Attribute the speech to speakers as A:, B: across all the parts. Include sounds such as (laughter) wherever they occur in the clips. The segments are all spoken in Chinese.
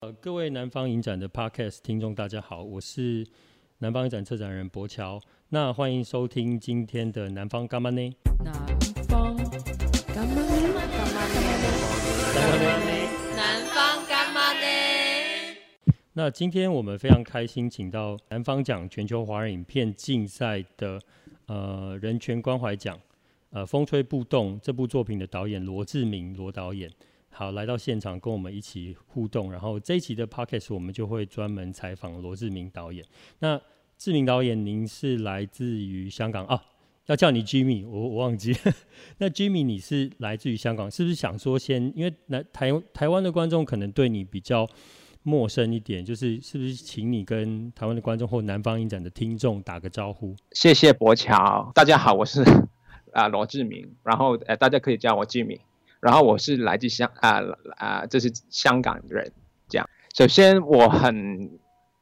A: 呃，各位南方影展的 Podcast 听众，大家好，我是南方影展策展人柏乔。那欢迎收听今天的南方干嘛呢？南方干嘛呢？南方干嘛呢？那今天我们非常开心，请到南方奖全球华人影片竞赛的呃人权关怀奖呃《风吹不动》这部作品的导演罗志明罗导演。好，来到现场跟我们一起互动。然后这一期的 podcast 我们就会专门采访罗志明导演。那志明导演，您是来自于香港啊？要叫你 Jimmy，我我忘记。(laughs) 那 Jimmy，你是来自于香港，是不是想说先？因为来台台湾的观众可能对你比较陌生一点，就是是不是请你跟台湾的观众或南方影展的听众打个招呼？
B: 谢谢博乔，大家好，我是啊罗志明，然后呃大家可以叫我 Jimmy。然后我是来自香啊啊，这是香港人。这样，首先我很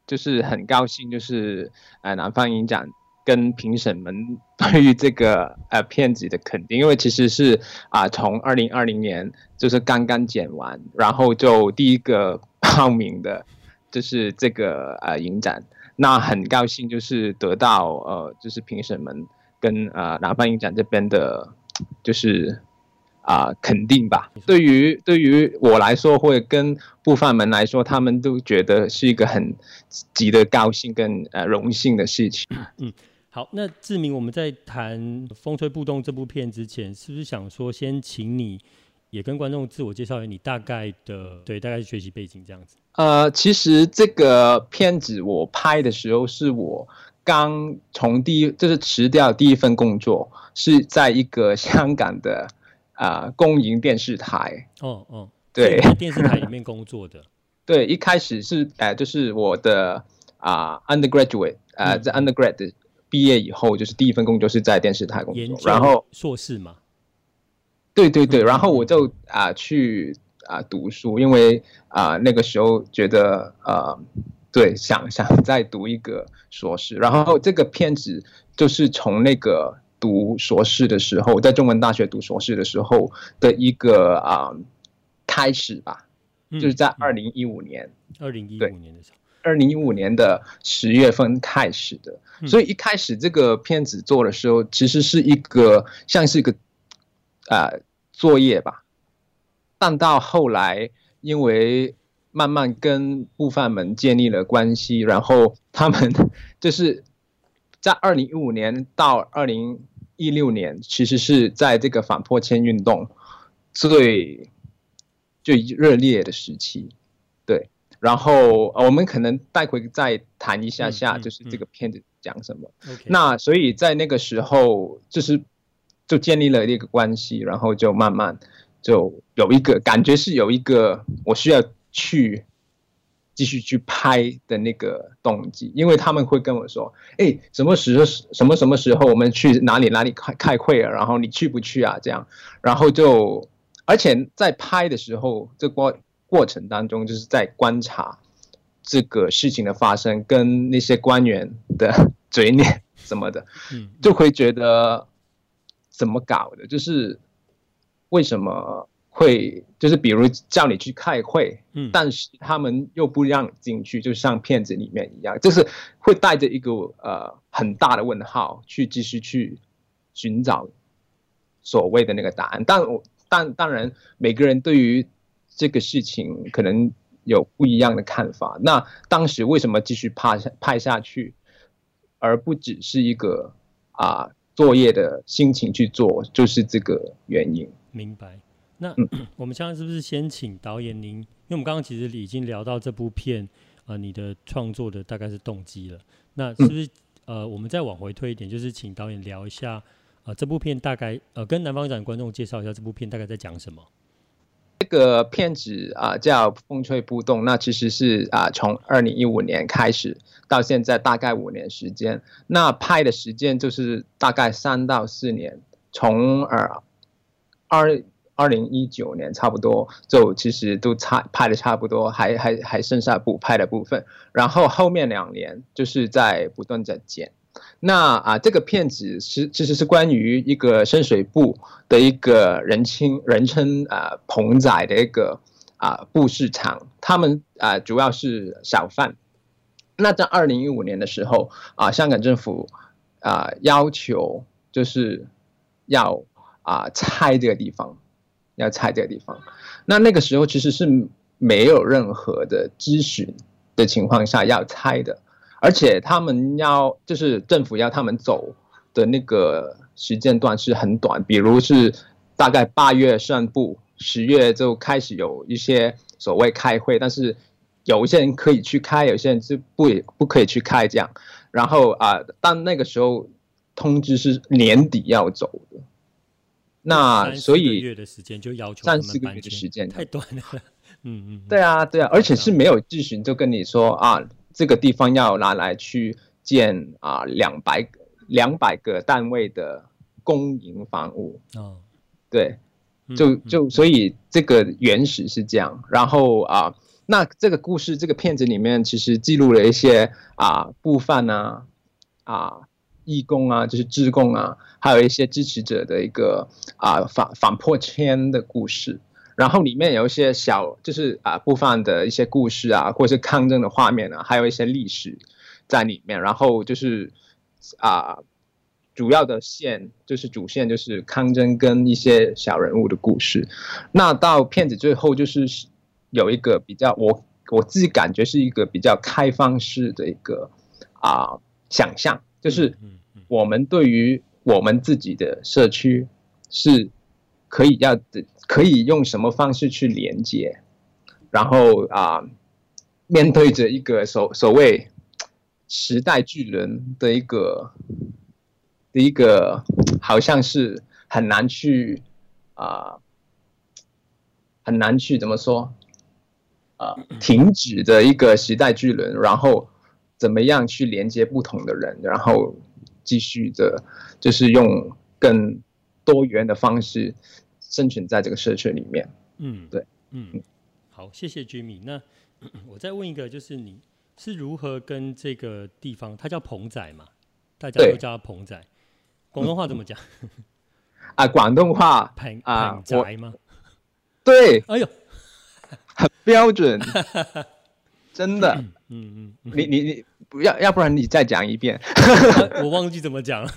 B: 就是很高兴，就是呃南方影展跟评审们 (laughs) 对于这个呃片子的肯定，因为其实是啊从二零二零年就是刚刚剪完，然后就第一个 (laughs) 报名的，就是这个呃影展，那很高兴就是得到呃就是评审们跟呃南方影展这边的，就是。啊、呃，肯定吧。对于对于我来说，或者跟部分们来说，他们都觉得是一个很值得高兴跟呃荣幸的事情。
A: 嗯，好，那志明，我们在谈《风吹不动》这部片之前，是不是想说先请你也跟观众自我介绍一下你大概的对，大概是学习背景这样子？
B: 呃，其实这个片子我拍的时候，是我刚从第一就是辞掉第一份工作，是在一个香港的。啊、呃，公营电视台
A: 哦哦，
B: 对，
A: 在电视台里面工作的，(laughs)
B: 对，一开始是呃，就是我的啊、呃、undergraduate，呃，在 undergrad 毕业以后，就是第一份工作是在电视台工作，然后
A: 硕士嘛，
B: 对对对，然后我就啊、呃、去啊、呃、读书，因为啊、呃、那个时候觉得呃，对，想想再读一个硕士，然后这个片子就是从那个。读硕士的时候，在中文大学读硕士的时候的一个啊、呃、开始吧，就是在二零一五年，
A: 二零一五年的时候，
B: 二零一五年的十月份开始的。所以一开始这个片子做的时候，其实是一个像是一个啊、呃、作业吧，但到后来，因为慢慢跟部分们建立了关系，然后他们 (laughs) 就是。在二零一五年到二零一六年，其实是在这个反破迁运动最最热烈的时期，对。然后我们可能待会再谈一下下，就是这个片子讲什么。嗯嗯嗯、那所以在那个时候，就是就建立了一个关系，然后就慢慢就有一个感觉是有一个我需要去。继续去拍的那个动机，因为他们会跟我说：“哎，什么时候什么什么时候我们去哪里哪里开开会啊？然后你去不去啊？这样，然后就，而且在拍的时候，这过过程当中就是在观察这个事情的发生，跟那些官员的嘴脸什么的，就会觉得怎么搞的？就是为什么？”会就是比如叫你去开会，嗯，但是他们又不让你进去，就像片子里面一样，就是会带着一个呃很大的问号去继续去寻找所谓的那个答案。但我但当然每个人对于这个事情可能有不一样的看法。那当时为什么继续拍下拍下去，而不只是一个啊、呃、作业的心情去做，就是这个原因。
A: 明白。那 (clears throat) 我们现在是不是先请导演您？因为我们刚刚其实已经聊到这部片，啊、呃，你的创作的大概是动机了。那是不是呃，我们再往回推一点，就是请导演聊一下，呃，这部片大概呃，跟南方展观众介绍一下这部片大概在讲什么？
B: 这个片子啊、呃、叫《风吹不动》，那其实是啊从二零一五年开始到现在大概五年时间，那拍的时间就是大概三到四年，从呃二。二零一九年差不多就其实都差拍的差不多，还还还剩下补拍的部分，然后后面两年就是在不断在剪。那啊，这个片子是其实是关于一个深水埗的一个人称人称啊棚仔的一个啊布市场，他们啊主要是小贩。那在二零一五年的时候啊，香港政府啊要求就是要啊拆这个地方，要拆这个地方。那那个时候其实是没有任何的咨询的情况下要拆的，而且他们要就是政府要他们走的那个时间段是很短，比如是大概八月宣布，十月就开始有一些所谓开会，但是。有一些人可以去开，有些人是不不可以去开这样。然后啊，但那个时候通知是年底要走的，那所以
A: 月的时间就要求
B: 三四个月的时间
A: 太短了。嗯嗯，
B: 对啊对啊，而且是没有咨询就跟你说啊，这个地方要拿来去建啊两百两百个单位的公营房屋。哦，对，就就所以这个原始是这样，然后啊。那这个故事，这个片子里面其实记录了一些啊，部分啊，啊，义工啊，就是志工啊，还有一些支持者的一个啊反反破迁的故事。然后里面有一些小，就是啊部分的一些故事啊，或是抗争的画面啊，还有一些历史在里面。然后就是啊，主要的线就是主线就是抗争跟一些小人物的故事。那到片子最后就是。有一个比较，我我自己感觉是一个比较开放式的一个啊、想象，就是我们对于我们自己的社区是可以要的，可以用什么方式去连接，然后啊、呃、面对着一个所所谓时代巨轮的一个的一个，好像是很难去啊、呃、很难去怎么说？呃，停止的一个时代巨轮，然后怎么样去连接不同的人，然后继续的，就是用更多元的方式生存在这个社区里面。嗯，对，
A: 嗯，好，谢谢 Jimmy。那 (coughs) 我再问一个，就是你是如何跟这个地方，它叫棚仔嘛？大家都叫它棚仔。广东话怎么讲？(laughs)
B: 啊，广东话
A: 棚棚仔吗？
B: 对，
A: 哎呦。(laughs)
B: 很标准，(laughs) 真的。嗯嗯，你你你不要，要不然你再讲一遍。
A: 我忘记怎么讲 (laughs) 了。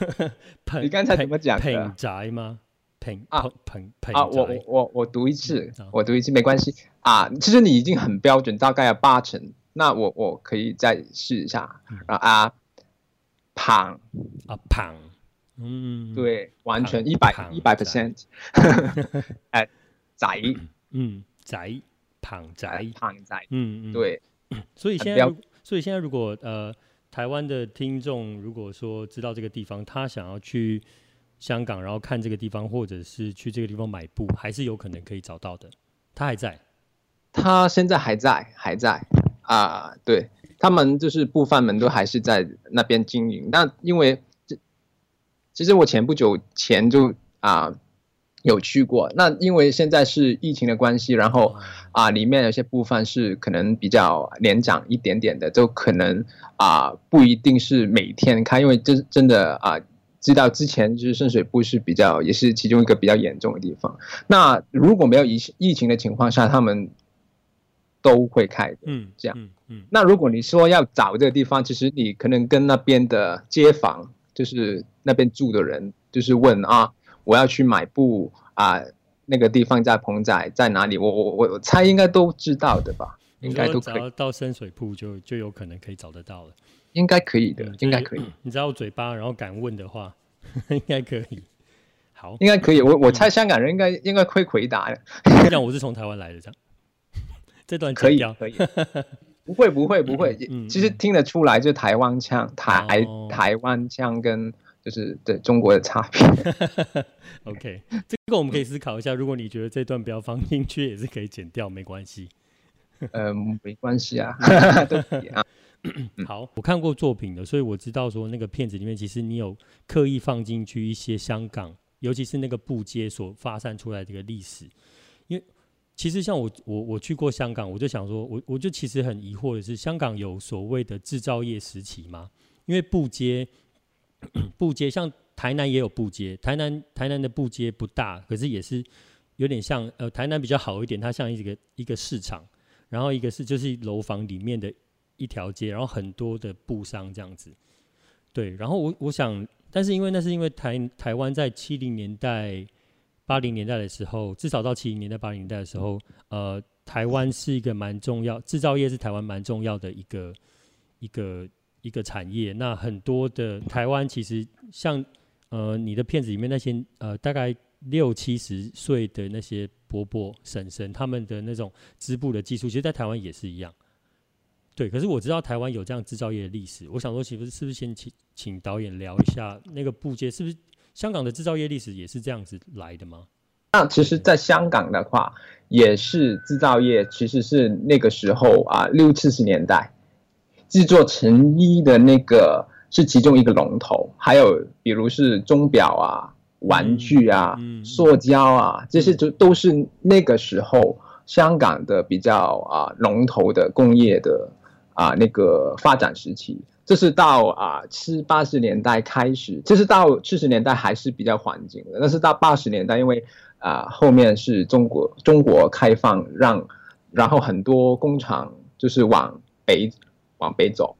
B: 你刚才怎么讲的？
A: 棚宅吗？棚啊棚棚
B: 啊！我我我读一次，我读一次没关系啊。其实你已经很标准，大概有八成。那我我可以再试一下啊。啊，胖
A: 啊胖，嗯，
B: 对，完全一百一百 percent。(laughs) (laughs) 哎，仔，
A: 嗯，仔。胖仔，
B: 胖仔，
A: 嗯嗯，
B: 对，
A: 所以现在，所以现在如果呃，台湾的听众如果说知道这个地方，他想要去香港，然后看这个地方，或者是去这个地方买布，还是有可能可以找到的。他还在，
B: 他现在还在，还在啊，对，他们就是部分们都还是在那边经营。那因为这，其实我前不久前就啊。有去过，那因为现在是疫情的关系，然后啊，里面有些部分是可能比较年长一点点的，就可能啊不一定是每天开，因为真真的啊，知道之前就是深水埗是比较也是其中一个比较严重的地方。那如果没有疫疫情的情况下，他们都会开的，嗯，这样，嗯嗯。那如果你说要找这个地方，其实你可能跟那边的街坊，就是那边住的人，就是问啊。我要去买布啊，那个地方在棚仔在哪里？我我我我猜应该都知道的吧？应该都可以。
A: 到深水埗就就有可能可以找得到了。
B: 应该可以的，嗯、应该可以。(clears throat)
A: 你知道我嘴巴，然后敢问的话，(laughs) 应该可以。好，
B: 应该可以。我我猜香港人应该、嗯、应该会回答的。
A: 这样我是从台湾来的，这样。(laughs) 这段可以可以。(laughs)
B: 不会不会不会，嗯、其实听得出来，就台湾腔台、哦、台湾腔跟。就是对中国的差别。(laughs)
A: OK，这个我们可以思考一下。如果你觉得这段不要放进去，也是可以剪掉，没关系。
B: 嗯，(laughs) 没关系啊。(laughs)
A: 好，我看过作品的，所以我知道说那个片子里面，其实你有刻意放进去一些香港，尤其是那个布街所发散出来的一个历史。因为其实像我，我我去过香港，我就想说，我我就其实很疑惑的是，香港有所谓的制造业时期吗？因为布街。(clears throat) 布街像台南也有布街，台南台南的布街不大，可是也是有点像呃台南比较好一点，它像一个一个市场，然后一个是就是楼房里面的一条街，然后很多的布商这样子。对，然后我我想，但是因为那是因为台台湾在七零年代、八零年代的时候，至少到七零年代、八零年代的时候，呃，台湾是一个蛮重要，制造业是台湾蛮重要的一个一个一个产业。那很多的台湾其实像呃你的片子里面那些呃大概六七十岁的那些伯伯婶婶，他们的那种织布的技术，其实在台湾也是一样。对，可是我知道台湾有这样制造业的历史，我想说，岂不是是不是先请请导演聊一下那个布街，是不是香港的制造业历史也是这样子来的吗？
B: 那其实，在香港的话，也是制造业，其实是那个时候啊，六七十年代制作成衣的那个是其中一个龙头，还有比如是钟表啊、玩具啊、塑胶啊，这些就都是那个时候香港的比较啊龙头的工业的。啊，那个发展时期，这是到啊七八十年代开始，这是到七十年代还是比较环境的。但是到八十年代，因为啊后面是中国中国开放让，让然后很多工厂就是往北往北走，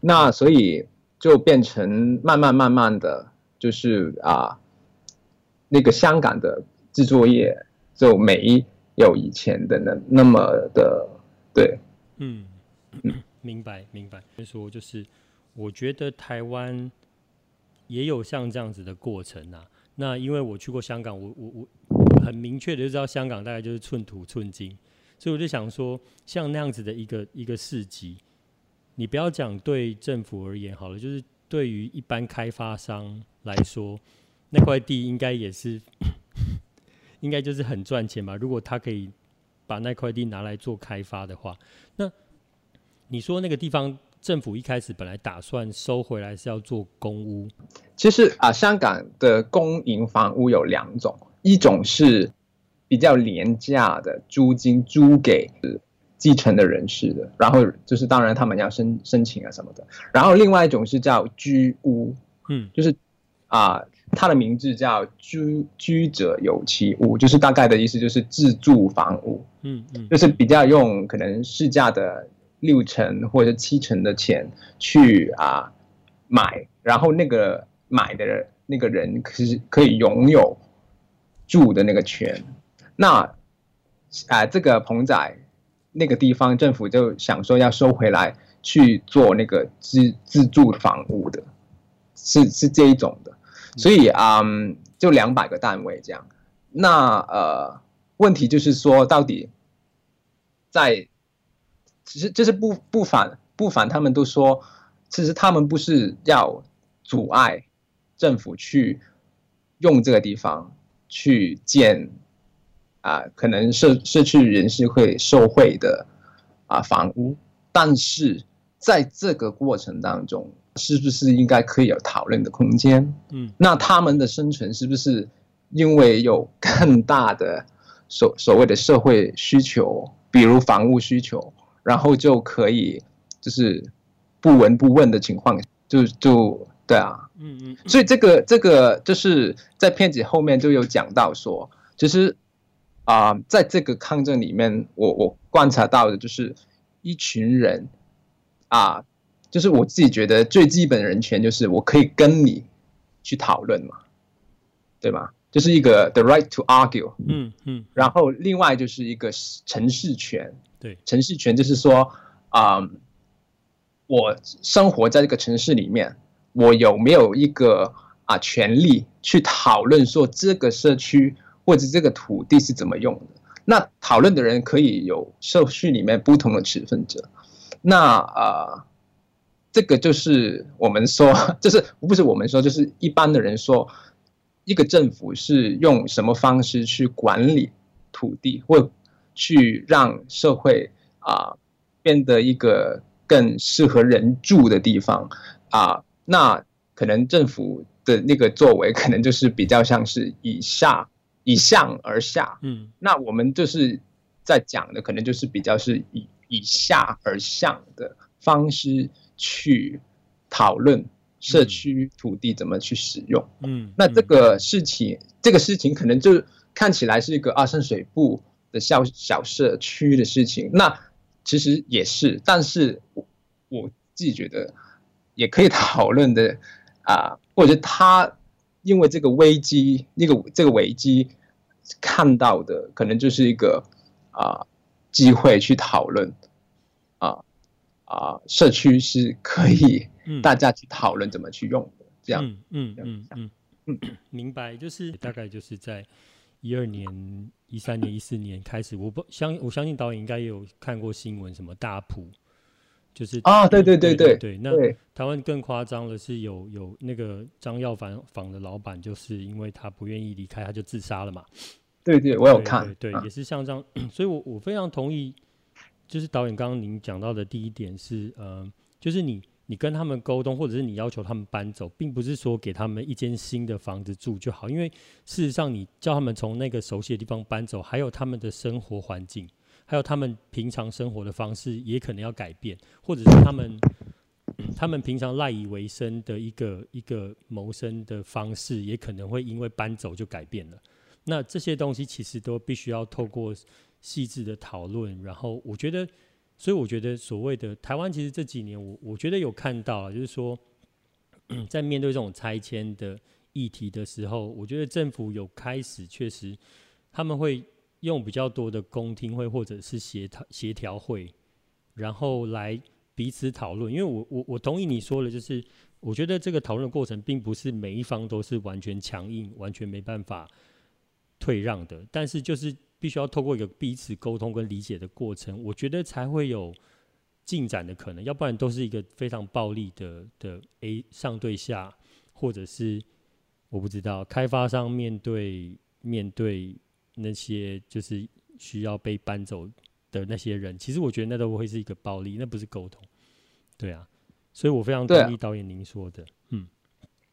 B: 那所以就变成慢慢慢慢的就是啊那个香港的制作业就没有以前的那那么的对，嗯。
A: 明白，明白。所以说，就是我觉得台湾也有像这样子的过程啊。那因为我去过香港，我我我很明确的就知道香港大概就是寸土寸金，所以我就想说，像那样子的一个一个市集，你不要讲对政府而言好了，就是对于一般开发商来说，那块地应该也是 (laughs) 应该就是很赚钱吧？如果他可以把那块地拿来做开发的话，那。你说那个地方政府一开始本来打算收回来是要做公屋，
B: 其实啊，香港的公营房屋有两种，一种是比较廉价的租金租给继承的人士的，然后就是当然他们要申申请啊什么的，然后另外一种是叫居屋，嗯，就是啊，它的名字叫居居者有其屋，就是大概的意思就是自住房屋，嗯嗯，就是比较用可能市价的。六成或者七成的钱去啊买，然后那个买的人那个人可是可以拥有住的那个权。那啊这个棚仔那个地方政府就想说要收回来去做那个自自住房屋的，是是这一种的。所以啊、就两百个单位这样。那呃问题就是说到底在。其实这是不不反不反，他们都说，其实他们不是要阻碍政府去用这个地方去建啊，可能社社区人士会受惠的啊房屋，但是在这个过程当中，是不是应该可以有讨论的空间？嗯，那他们的生存是不是因为有更大的所所谓的社会需求，比如房屋需求？然后就可以，就是不闻不问的情况，就就对啊，嗯嗯，所以这个这个就是在片子后面就有讲到说，其实啊，在这个抗争里面，我我观察到的就是一群人啊，就是我自己觉得最基本的人权就是我可以跟你去讨论嘛，对吗？就是一个 the right to argue，嗯嗯，然后另外就是一个城市权。对，城市权就是说，啊、嗯，我生活在这个城市里面，我有没有一个啊权利去讨论说这个社区或者这个土地是怎么用的？那讨论的人可以有社区里面不同的持份者。那啊，这个就是我们说，(laughs) 就是不是我们说，就是一般的人说，一个政府是用什么方式去管理土地或？去让社会啊变得一个更适合人住的地方啊，那可能政府的那个作为可能就是比较像是以下以上而下，嗯，那我们就是在讲的可能就是比较是以以下而上的方式去讨论社区土地怎么去使用，嗯，那这个事情这个事情可能就看起来是一个二深水埗的小小社区的事情，那其实也是，但是我我自己觉得也可以讨论的啊，或者他因为这个危机，那个这个危机看到的可能就是一个啊机会去讨论啊啊社区是可以大家去讨论怎么去用的，这样，嗯嗯嗯
A: 嗯。嗯，明白，就是大概就是在。一二年、一三年、一四年开始，我不相我相信导演应该也有看过新闻，什么大埔，就是
B: 啊，对对对对
A: 对，那台湾更夸张的是有有那个张药房坊的老板，就是因为他不愿意离开，他就自杀了嘛。
B: 对对，我有看，
A: 对，对，对，也是像这样，(clears throat) 所以我我非常同意，就是导演刚刚您讲到的第一点是，呃，就是你。你跟他们沟通，或者是你要求他们搬走，并不是说给他们一间新的房子住就好，因为事实上，你叫他们从那个熟悉的地方搬走，还有他们的生活环境，还有他们平常生活的方式，也可能要改变，或者是他们、他们平常赖以为生的一个一个谋生的方式，也可能会因为搬走就改变了。那这些东西其实都必须要透过细致的讨论，然后我觉得。所以我觉得，所谓的台湾，其实这几年我我觉得有看到，就是说，在面对这种拆迁的议题的时候，我觉得政府有开始确实他们会用比较多的公听会或者是协调协调会，然后来彼此讨论。因为我我我同意你说的，就是我觉得这个讨论过程并不是每一方都是完全强硬、完全没办法退让的，但是就是。必须要透过一个彼此沟通跟理解的过程，我觉得才会有进展的可能，要不然都是一个非常暴力的的 A 上对下，或者是我不知道开发商面对面对那些就是需要被搬走的那些人，其实我觉得那都会是一个暴力，那不是沟通。对啊，所以我非常同意导演您说的，嗯，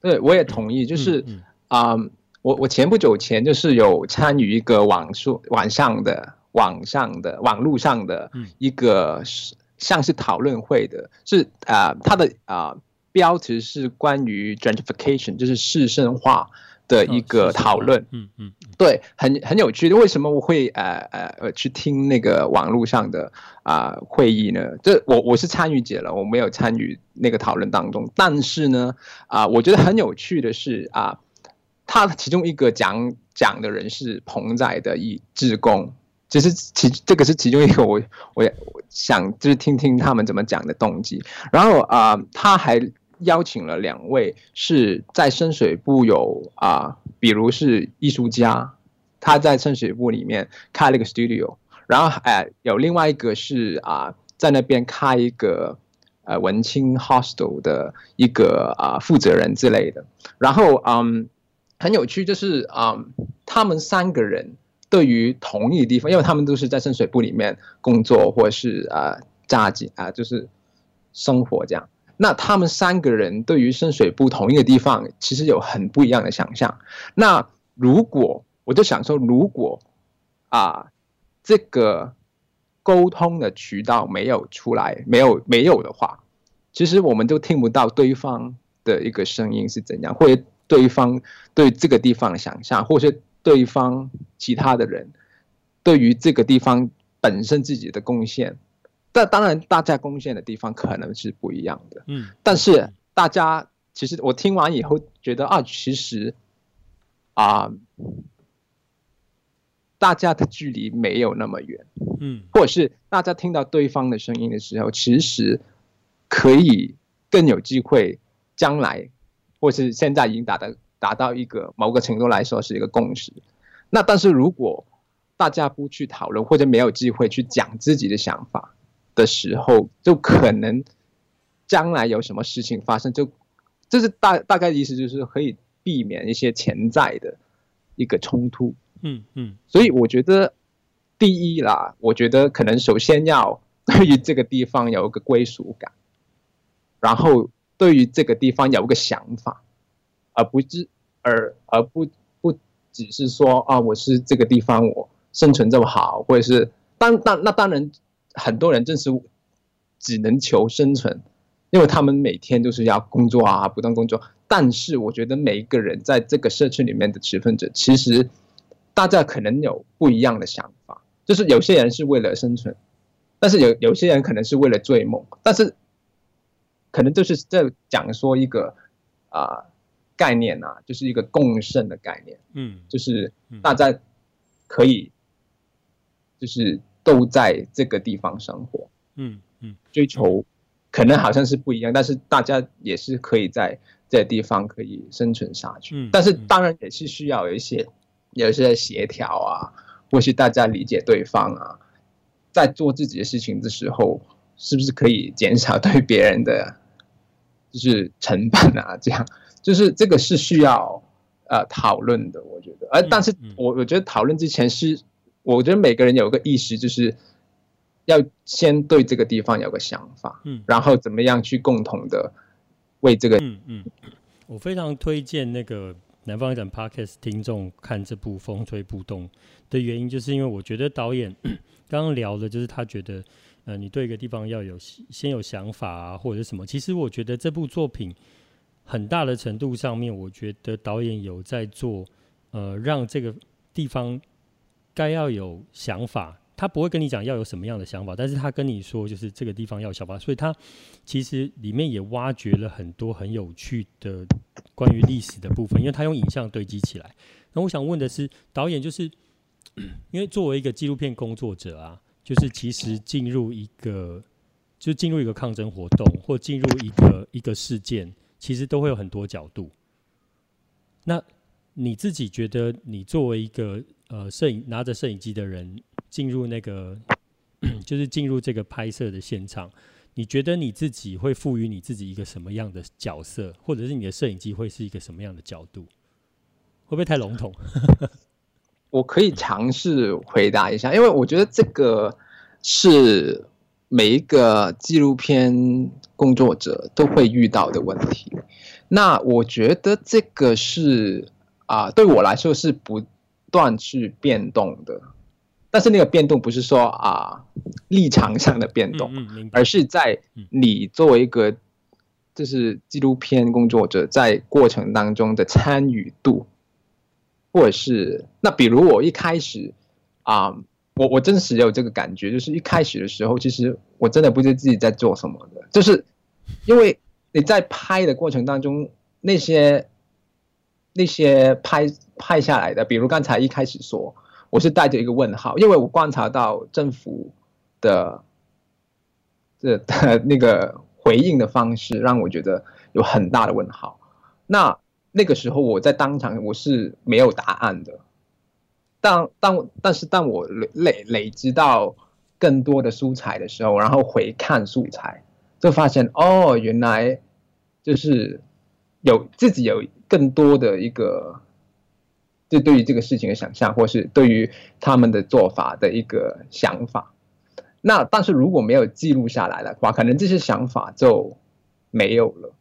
B: 对，我也同意，就是啊。嗯嗯 um, 我我前不久前就是有参与一个网速网上的网上的网络上的一个像是讨论会的，是啊、呃，它的啊、呃、标题是关于 gentrification，就是市生化的一个讨论。嗯嗯，对，很很有趣的。为什么我会呃呃呃去听那个网络上的啊、呃、会议呢？这我我是参与者了，我没有参与那个讨论当中。但是呢，啊、呃，我觉得很有趣的是啊。呃他其中一个讲讲的人是彭仔的一志工，其实其这个是其中一个我我也想就是听听他们怎么讲的动机。然后啊、呃，他还邀请了两位是在深水埗有啊、比如是艺术家，他在深水埗里面开了一个 studio，然后哎、有另外一个是啊、在那边开一个呃文青 hostel 的一个啊、负责人之类的，然后嗯。很有趣，就是啊、嗯，他们三个人对于同一个地方，因为他们都是在深水埗里面工作，或是啊，家境啊，就是生活这样。那他们三个人对于深水埗同一个地方，其实有很不一样的想象。那如果我就想说，如果啊，这个沟通的渠道没有出来，没有没有的话，其实我们都听不到对方的一个声音是怎样，或者。对方对这个地方的想象，或是对方其他的人对于这个地方本身自己的贡献，但当然大家贡献的地方可能是不一样的。嗯，但是大家其实我听完以后觉得啊，其实啊，大家的距离没有那么远。嗯，或者是大家听到对方的声音的时候，其实可以更有机会将来。或是现在已经达到达到一个某个程度来说是一个共识，那但是如果大家不去讨论或者没有机会去讲自己的想法的时候，就可能将来有什么事情发生，就这是大大概的意思，就是可以避免一些潜在的一个冲突。嗯嗯，所以我觉得第一啦，我觉得可能首先要对于这个地方有一个归属感，然后。对于这个地方有一个想法，而不是而而不不只是说啊，我是这个地方我生存这么好，或者是当当那当然很多人正是只能求生存，因为他们每天都是要工作啊，不断工作。但是我觉得每一个人在这个社区里面的持份者，其实大家可能有不一样的想法，就是有些人是为了生存，但是有有些人可能是为了追梦，但是可能就是在讲说一个啊、呃、概念啊，就是一个共生的概念，嗯，就是大家可以就是都在这个地方生活，嗯嗯，追求可能好像是不一样，但是大家也是可以在这个地方可以生存下去，但是当然也是需要有一些。有一些协调啊，或是大家理解对方啊，在做自己的事情的时候，是不是可以减少对别人的就是成本啊？这样就是这个是需要呃讨论的，我觉得。而但是我我觉得讨论之前是，我觉得每个人有一个意识，就是要先对这个地方有个想法，嗯，然后怎么样去共同的为这个，嗯嗯，
A: 我非常推荐那个。南方展 Podcast 听众看这部《风吹不动》的原因，就是因为我觉得导演 (clears throat) 刚刚聊的，就是他觉得，呃，你对一个地方要有先有想法啊，或者是什么。其实我觉得这部作品很大的程度上面，我觉得导演有在做，呃，让这个地方该要有想法。他不会跟你讲要有什么样的想法，但是他跟你说就是这个地方要小吧，所以他其实里面也挖掘了很多很有趣的关于历史的部分，因为他用影像堆积起来。那我想问的是，导演就是因为作为一个纪录片工作者啊，就是其实进入一个就进入一个抗争活动或进入一个一个事件，其实都会有很多角度。那你自己觉得，你作为一个呃摄影拿着摄影机的人，进入那个，(clears throat) 就是进入这个拍摄的现场，你觉得你自己会赋予你自己一个什么样的角色，或者是你的摄影机会是一个什么样的角度？会不会太笼统？(laughs)
B: 我可以尝试回答一下，因为我觉得这个是每一个纪录片工作者都会遇到的问题。那我觉得这个是啊、对我来说是不断去变动的。但是那个变动不是说啊立场上的变动，而是在你作为一个就是纪录片工作者在过程当中的参与度，或者是那比如我一开始啊，我我真实有这个感觉，就是一开始的时候，其实我真的不知道自己在做什么的，就是因为你在拍的过程当中，那些那些拍拍下来的，比如刚才一开始说。我是带着一个问号，因为我观察到政府的这的那个回应的方式，让我觉得有很大的问号。那那个时候我在当场我是没有答案的。当当但是当我累累累积到更多的素材的时候，然后回看素材，就发现哦，原来就是有自己有更多的一个。就对于这个事情的想象，或是对于他们的做法的一个想法，那但是如果没有记录下来的话，可能这些想法就没有了。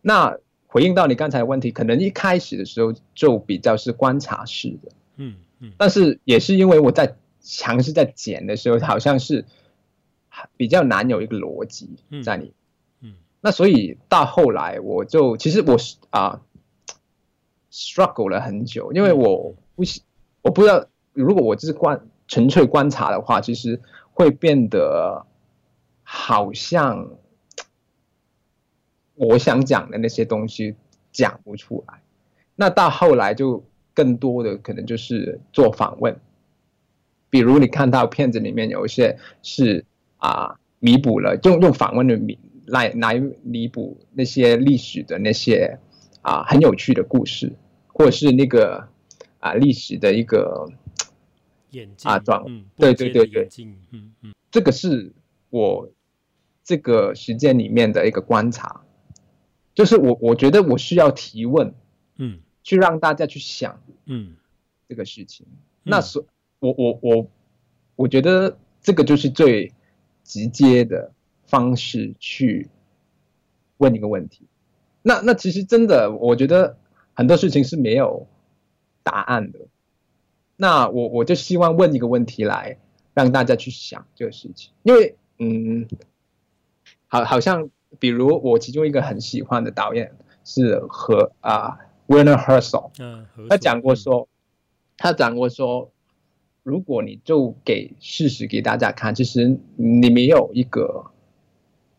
B: 那回应到你刚才的问题，可能一开始的时候就比较是观察式的，嗯嗯，但是也是因为我在尝试在剪的时候，好像是比较难有一个逻辑在里，嗯，那所以到后来我就其实我是啊。Struggle 了很久，因为我不，我不知道，如果我只是观纯粹观察的话，其实会变得好像我想讲的那些东西讲不出来。那到后来就更多的可能就是做访问，比如你看到片子里面有一些是啊弥补了，用用访问的名来来弥补那些历史的那些啊很有趣的故事。或者是那个啊历史的一个
A: 眼镜
B: 啊状、嗯、对对对对，嗯嗯，这个是我这个时间里面的一个观察，就是我我觉得我需要提问，嗯，去让大家去想，嗯，这个事情，嗯、那所我我我我觉得这个就是最直接的方式去问一个问题，那那其实真的我觉得。很多事情是没有答案的，那我我就希望问一个问题来让大家去想这个事情，因为嗯，好，好像比如我其中一个很喜欢的导演是和啊 Werner Herzog，他讲过说，他讲过说，如果你就给事实给大家看，其实你没有一个，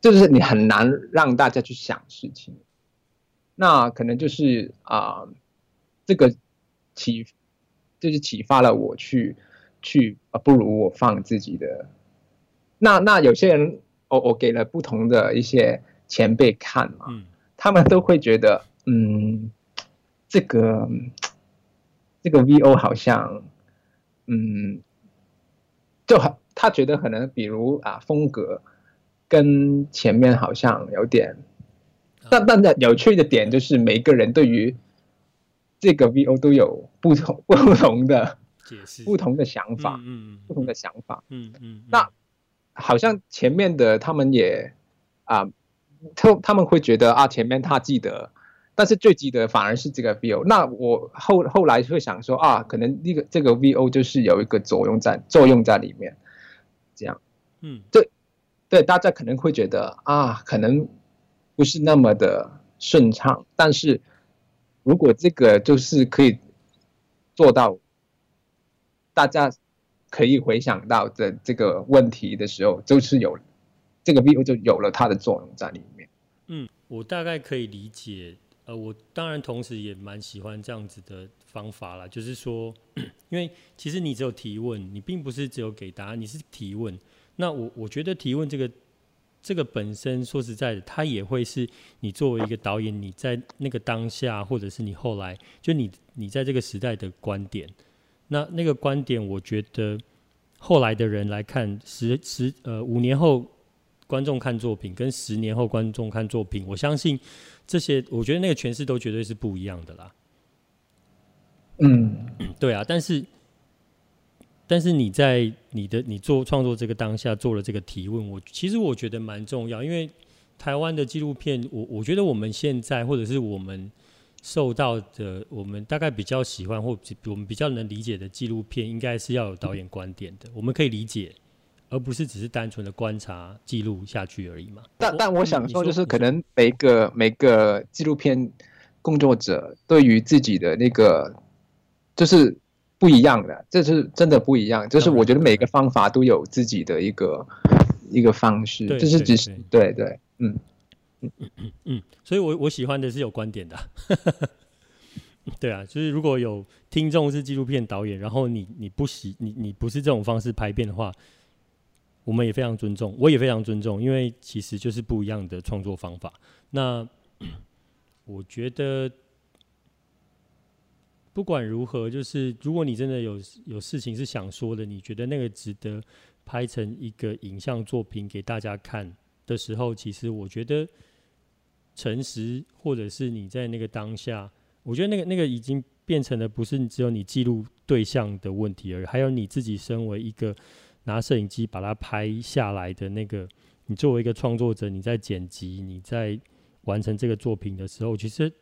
B: 就是你很难让大家去想事情。那可能就是啊、呃，这个启就是启发了我去去啊，不如我放自己的。那那有些人，我我给了不同的一些前辈看嘛，嗯、他们都会觉得，嗯，这个这个 VO 好像，嗯，就很他觉得可能比如啊风格跟前面好像有点。但但的有趣的点就是，每个人对于这个 VO 都有不同不同的解释、不同的想法、嗯，不同的想法，嗯嗯。那好像前面的他们也啊，他他们会觉得啊，前面他记得，但是最记得反而是这个 VO。那我后后来会想说啊，可能那个这个 VO 就是有一个作用在作用在里面，这样，嗯，对对，大家可能会觉得啊，可能。不是那么的顺畅，但是如果这个就是可以做到，大家可以回想到的这个问题的时候，就是有这个 VO 就有了它的作用在里面。
A: 嗯，我大概可以理解。呃，我当然同时也蛮喜欢这样子的方法啦，就是说，(clears throat) 因为其实你只有提问，你并不是只有给答案，你是提问。那我我觉得提问这个。这个本身说实在的，它也会是你作为一个导演，你在那个当下，或者是你后来，就你你在这个时代的观点。那那个观点，我觉得后来的人来看，十十呃五年后观众看作品，跟十年后观众看作品，我相信这些，我觉得那个诠释都绝对是不一样的啦。
B: 嗯，
A: 对啊，但是。但是你在你的你做创作这个当下做了这个提问，我其实我觉得蛮重要，因为台湾的纪录片，我我觉得我们现在或者是我们受到的，我们大概比较喜欢或我们比较能理解的纪录片，应该是要有导演观点的，我们可以理解，而不是只是单纯的观察记录下去而已嘛。
B: 但但我想说，就是可能每个每个纪录片工作者对于自己的那个就是。不一样的，这是真的不一样。就是我觉得每个方法都有自己的一个一个方式，就是只是对对，嗯嗯
A: 嗯嗯，所以我我喜欢的是有观点的。对啊，就是如果有听众是纪录片导演，然后你你不喜你你不是这种方式拍片的话，我们也非常尊重，我也非常尊重，因为其实就是不一样的创作方法。那我觉得。不管如何，就是如果你真的有有事情是想说的，你觉得那个值得拍成一个影像作品给大家看的时候，其实我觉得诚实，或者是你在那个当下，我觉得那个那个已经变成了不是只有你记录对象的问题而已，还有你自己身为一个拿摄影机把它拍下来的那个，你作为一个创作者，你在剪辑，你在完成这个作品的时候，其实。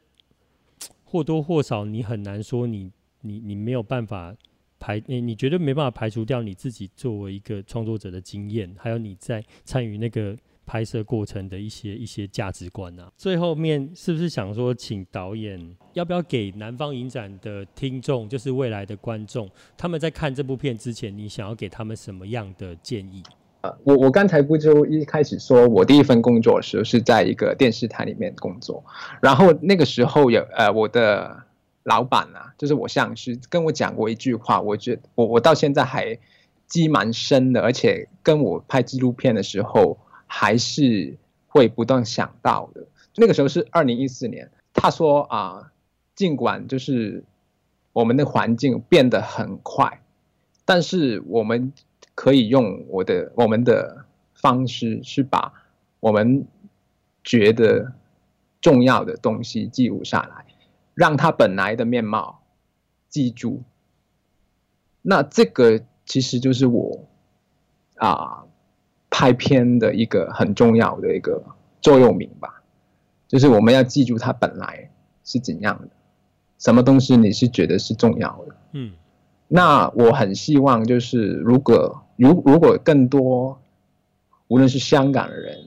A: 或多或少，你很难说你你你没有办法排，你你绝对没办法排除掉你自己作为一个创作者的经验，还有你在参与那个拍摄过程的一些一些价值观啊。最后面是不是想说，请导演要不要给南方影展的听众，就是未来的观众，他们在看这部片之前，你想要给他们什么样的建议？
B: 呃，我我刚才不就一开始说我第一份工作的时候是在一个电视台里面工作，然后那个时候有呃我的老板啊，就是我上司跟我讲过一句话，我觉我我到现在还记蛮深的，而且跟我拍纪录片的时候还是会不断想到的。那个时候是二零一四年，他说啊，尽管就是我们的环境变得很快，但是我们。可以用我的我们的方式去把我们觉得重要的东西记录下来，让它本来的面貌记住。那这个其实就是我啊拍片的一个很重要的一个座右铭吧，就是我们要记住它本来是怎样的，什么东西你是觉得是重要的，嗯。那我很希望，就是如果如如果更多，无论是香港的人，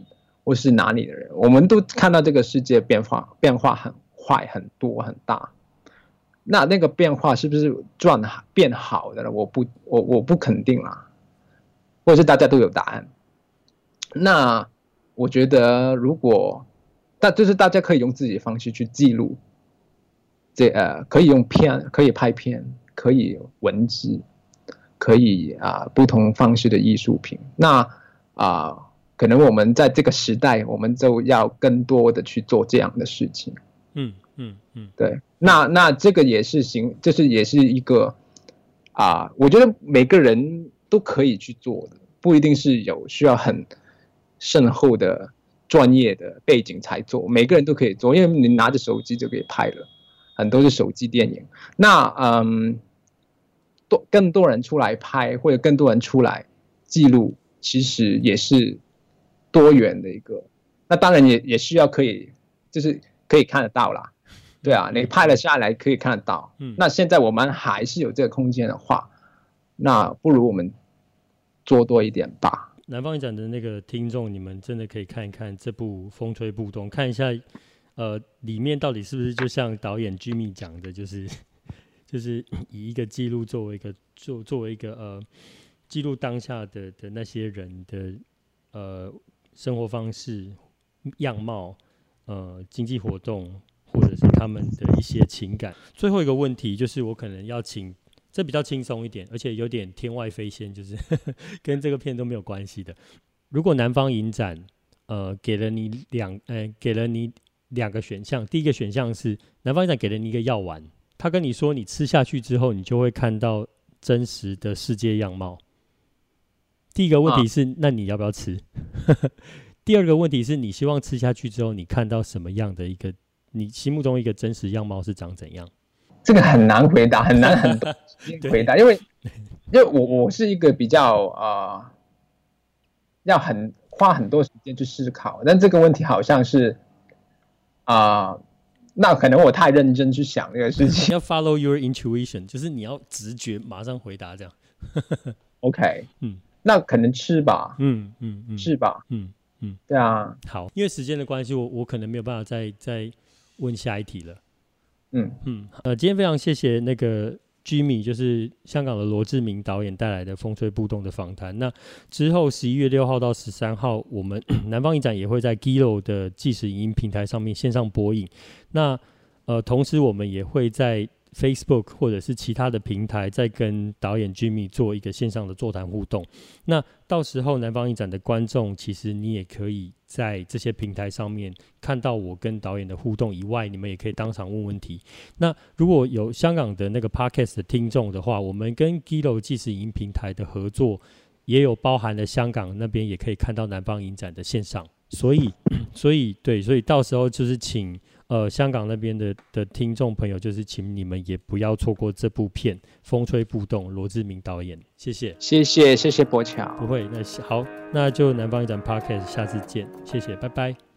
B: 或是哪里的人，我们都看到这个世界变化变化很快很多很大，那那个变化是不是转变好的了？我不，我我不肯定啦，或是大家都有答案。那我觉得，如果大就是大家可以用自己的方式去记录，这呃可以用片，可以拍片，可以文字，可以啊、呃、不同方式的艺术品。那啊、呃，可能我们在这个时代，我们就要更多的去做这样的事情。
A: 嗯嗯嗯，
B: 对。那那这个也是行，就是也是一个啊、呃，我觉得每个人都可以去做的，不一定是有需要很深厚的。专业的背景才做，每个人都可以做，因为你拿着手机就可以拍了，很多是手机电影。那嗯，多更多人出来拍，或者更多人出来记录，其实也是多元的一个。那当然也也需要可以，就是可以看得到啦，对啊，你拍了下来可以看得到。嗯，那现在我们还是有这个空间的话，那不如我们做多一点吧。
A: 南方影展的那个听众，你们真的可以看一看这部《风吹不动》，看一下，呃，里面到底是不是就像导演 Jimmy 讲的，就是就是 (coughs) 以一个记录作为一个作作为一个呃记录当下的的那些人的呃生活方式、样貌、呃经济活动，或者是他们的一些情感。最后一个问题就是，我可能要请。这比较轻松一点，而且有点天外飞仙，就是呵 (laughs) 呵跟这个片都没有关系的。如果南方影展，呃，给了你两，呃，给了你两个选项，第一个选项是南方影展给了你一个药丸，他跟你说你吃下去之后，你就会看到真实的世界样貌。第一个问题是，啊、那你要不要吃？(laughs) 第二个问题是你希望吃下去之后，你看到什么样的一个你心目中一个真实样貌是长怎样？
B: 这个很难回答，很难很 (laughs) 回答，因为因为我我是一个比较啊、呃，要很花很多时间去思考，但这个问题好像是啊、呃，那可能我太认真去想这个事情。(laughs)
A: 要 follow your intuition，就是你要直觉马上回答这样。(laughs)
B: OK，嗯，那可能吃吧，
A: 嗯嗯嗯，
B: 是吧？
A: 嗯嗯，
B: 对啊。
A: 好，因为时间的关系，我我可能没有办法再再问下一题了。
B: 嗯
A: 嗯，呃，今天非常谢谢那个 Jimmy，就是香港的罗志明导演带来的《风吹不动》的访谈。那之后十一月六号到十三号，我们 (clears throat) 南方影展也会在 Giloo 的即时影音平台上面线上播映。那呃，同时我们也会在 Facebook 或者是其他的平台，在跟导演 Jimmy 做一个线上的座谈互动。那到时候南方影展的观众，其实你也可以。在这些平台上面看到我跟导演的互动以外，你们也可以当场问问题。那如果有香港的那个 Podcast 的听众的话，我们跟 Gilo 即时影平台的合作也有包含了香港那边也可以看到南方影展的线上。所以，(clears throat) 所以对，所以到时候就是请呃香港那边的的听众朋友，就是请你们也不要错过这部片《风吹不动》，罗志明导演。谢谢，
B: 谢谢，谢谢博乔。
A: 不会，那好。那就南方一展 Podcast，下次见，谢谢，拜拜。